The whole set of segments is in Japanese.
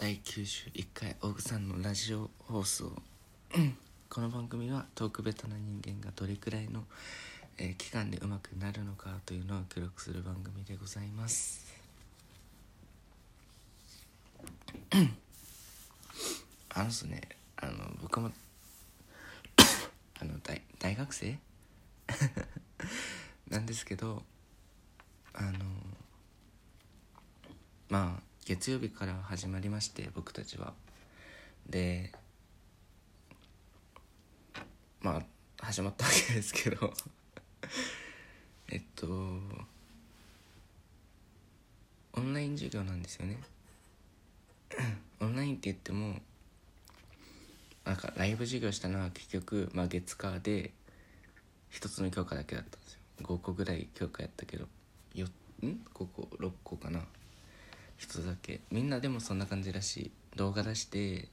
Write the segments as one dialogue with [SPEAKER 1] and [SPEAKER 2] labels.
[SPEAKER 1] 第91回オグさんのラジオ放送。この番組はトークベタな人間がどれくらいの、えー期間でうまくなるのかというのを記録する番組でございます。あのっすねあの僕も あの大大学生？なんですけどあのまあ月曜日から始まりまして僕たちは。でまあ始まったわけですけど。えっとオンライン授業なんですよね。オンラインって言ってもなんかライブ授業したのは結局、まあ、月火で一つの教科だけだったんですよ。5個ぐらい教科やったけどよん？5個？6個かな。一つだけ。みんなでもそんな感じらしい。動画出して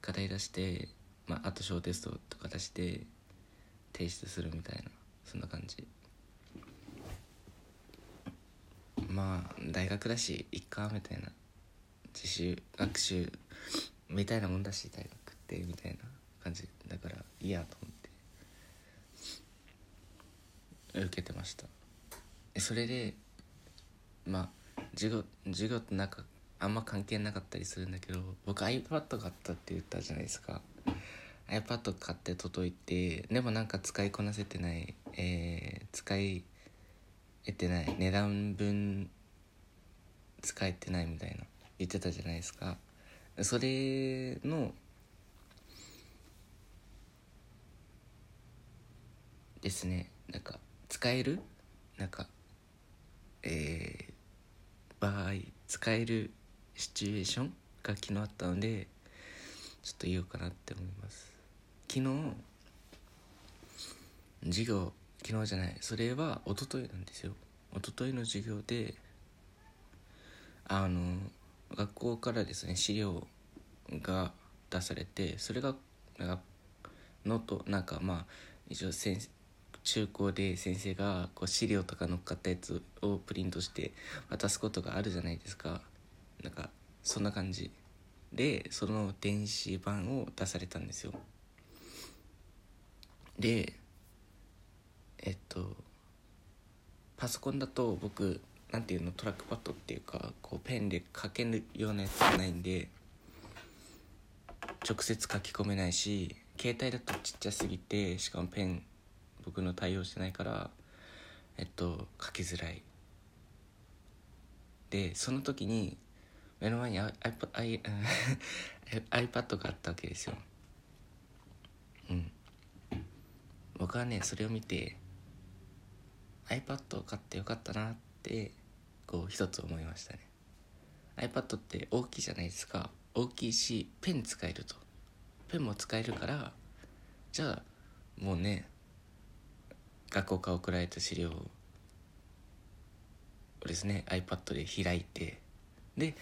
[SPEAKER 1] 課題出して、まあ、あと小テストとか出して提出するみたいな。そんな感じ。まあ大学だしいっかみたいな。自習学習みたいなもんだし大学ってみたいな感じだからいいやと思って。受けてました。それでまあ授業授業となんかあんま関係なかったりするんだけど僕 iPad 買ったって言ったじゃないですか。iPad 買って届いてでもなんか使いこなせてない、えー使い得てない値段分使えてないみたいな言ってたじゃないですか。それのですね。なんか使える？なんかえー場合使えるシチュエーションが昨日あったのでちょっと言おうかなって思います。昨日授業昨日じゃないそれは一昨日なんですよ。一昨日の授業であの学校からですね資料が出されてそれがなんかノートなんかまあ一応先生中高で先生がこう資料とか載っかったやつをプリントして渡すことがあるじゃないですか。なんかそんな感じでその電子版を出されたんですよ。でえっとパソコンだと僕なんていうのトラックパッドっていうかこうペンで書けるようなやつじゃないんで直接書き込めないし携帯だとちっちゃすぎてしかもペン僕の対応してないからえっと書きづらい。でその時に目の前に iPad, があったわけですよ。うん。僕はねそれを見て iPad を買ってよかったなってこう一つ思いましたね。iPad って大きいじゃないですか。大きいしペン使えると。ペンも使えるからじゃあもうね学校から送られた資料をですね iPad で開いてで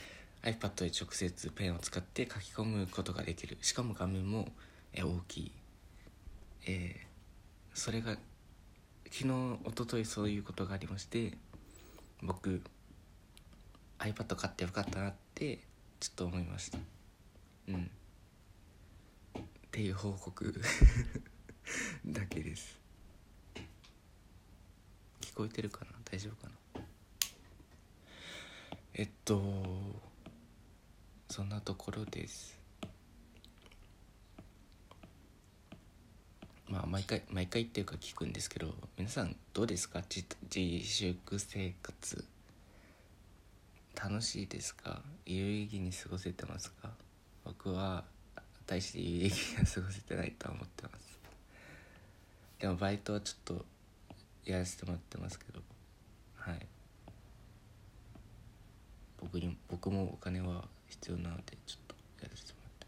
[SPEAKER 1] iPad で直接ペンを使って書き込むことができる。しかも画面も大きい。えーそれが昨日一昨日そういうことがありまして僕 iPad 買ってよかったなってちょっと思いました。うん。っていう報告 だけで。こえてるかな？大丈夫かな？えっとそんなところです。まあ毎回毎回っていうか聞くんですけど皆さんどうですか？自自粛生活。楽しいですか？有意義に過ごせてますか？僕は大して有意義には過ごせてないとは思ってます。でもバイトはちょっとやらせてもらってますけど。はい。僕に僕もお金は必要なのでちょっとやらせてもらって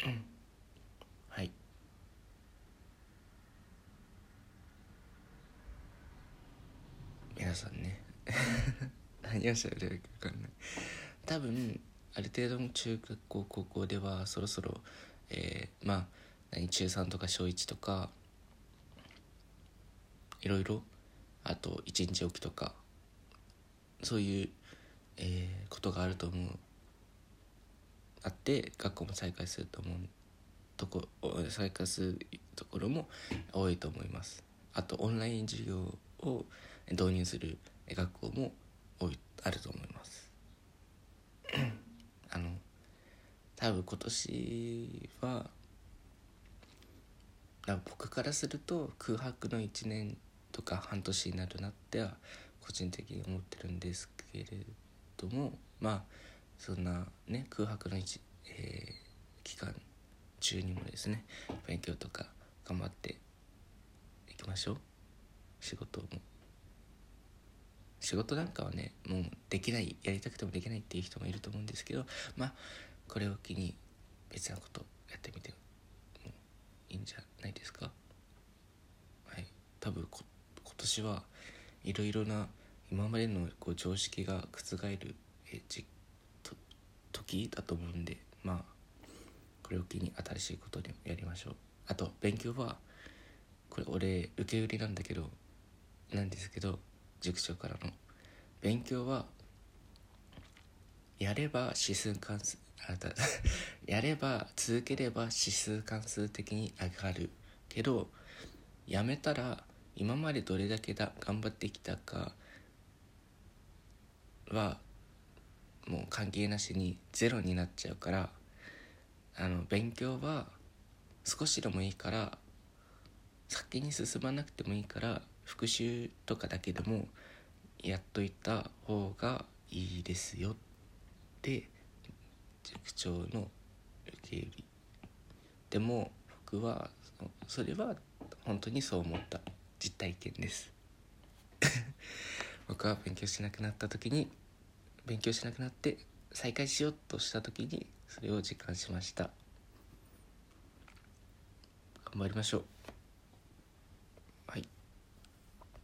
[SPEAKER 1] ます。うんはい。皆さんね。何をしゃべるか分かんない。多分ある程度の中学校高校ではそろそろえー、まあ何中3とか小1とかいろいろあと一日おきとかそういう、えー、ことがあると思う。あって学校も再開すると思うとこ再開するところも多いと思います。あとオンライン授業を導入する学校も多いあると思います。多分今年は僕からすると空白の1年とか半年になるなっては個人的に思ってるんですけれどもまあそんなね空白の1、えー、期間中にもですね勉強とか頑張っていきましょう。仕事も。仕事なんかはねもうできないやりたくてもできないっていう人もいると思うんですけどまあこれを機に別なことやってみてもいいんじゃないですか？はい。多分今年はいろいろな今までのこう常識が覆るえじと時だと思うんでまあこれを機に新しいことでもやりましょう。あと勉強はこれ俺受け売りなんだけどなんですけど塾長からの。勉強はやれば指数関数あた やれば続ければ指数関数的に上がるけどやめたら今までどれだけだ頑張ってきたかはもう関係なしにゼロになっちゃうからあの勉強は少しでもいいから先に進まなくてもいいから復習とかだけでもやっといた方がいいですよ。ってて塾長の受け売り。でも僕はそれは本当にそう思った。実体験です。僕は勉強しなくなった時に勉強しなくなって再開しようとした時にそれを実感しました。頑張りましょう。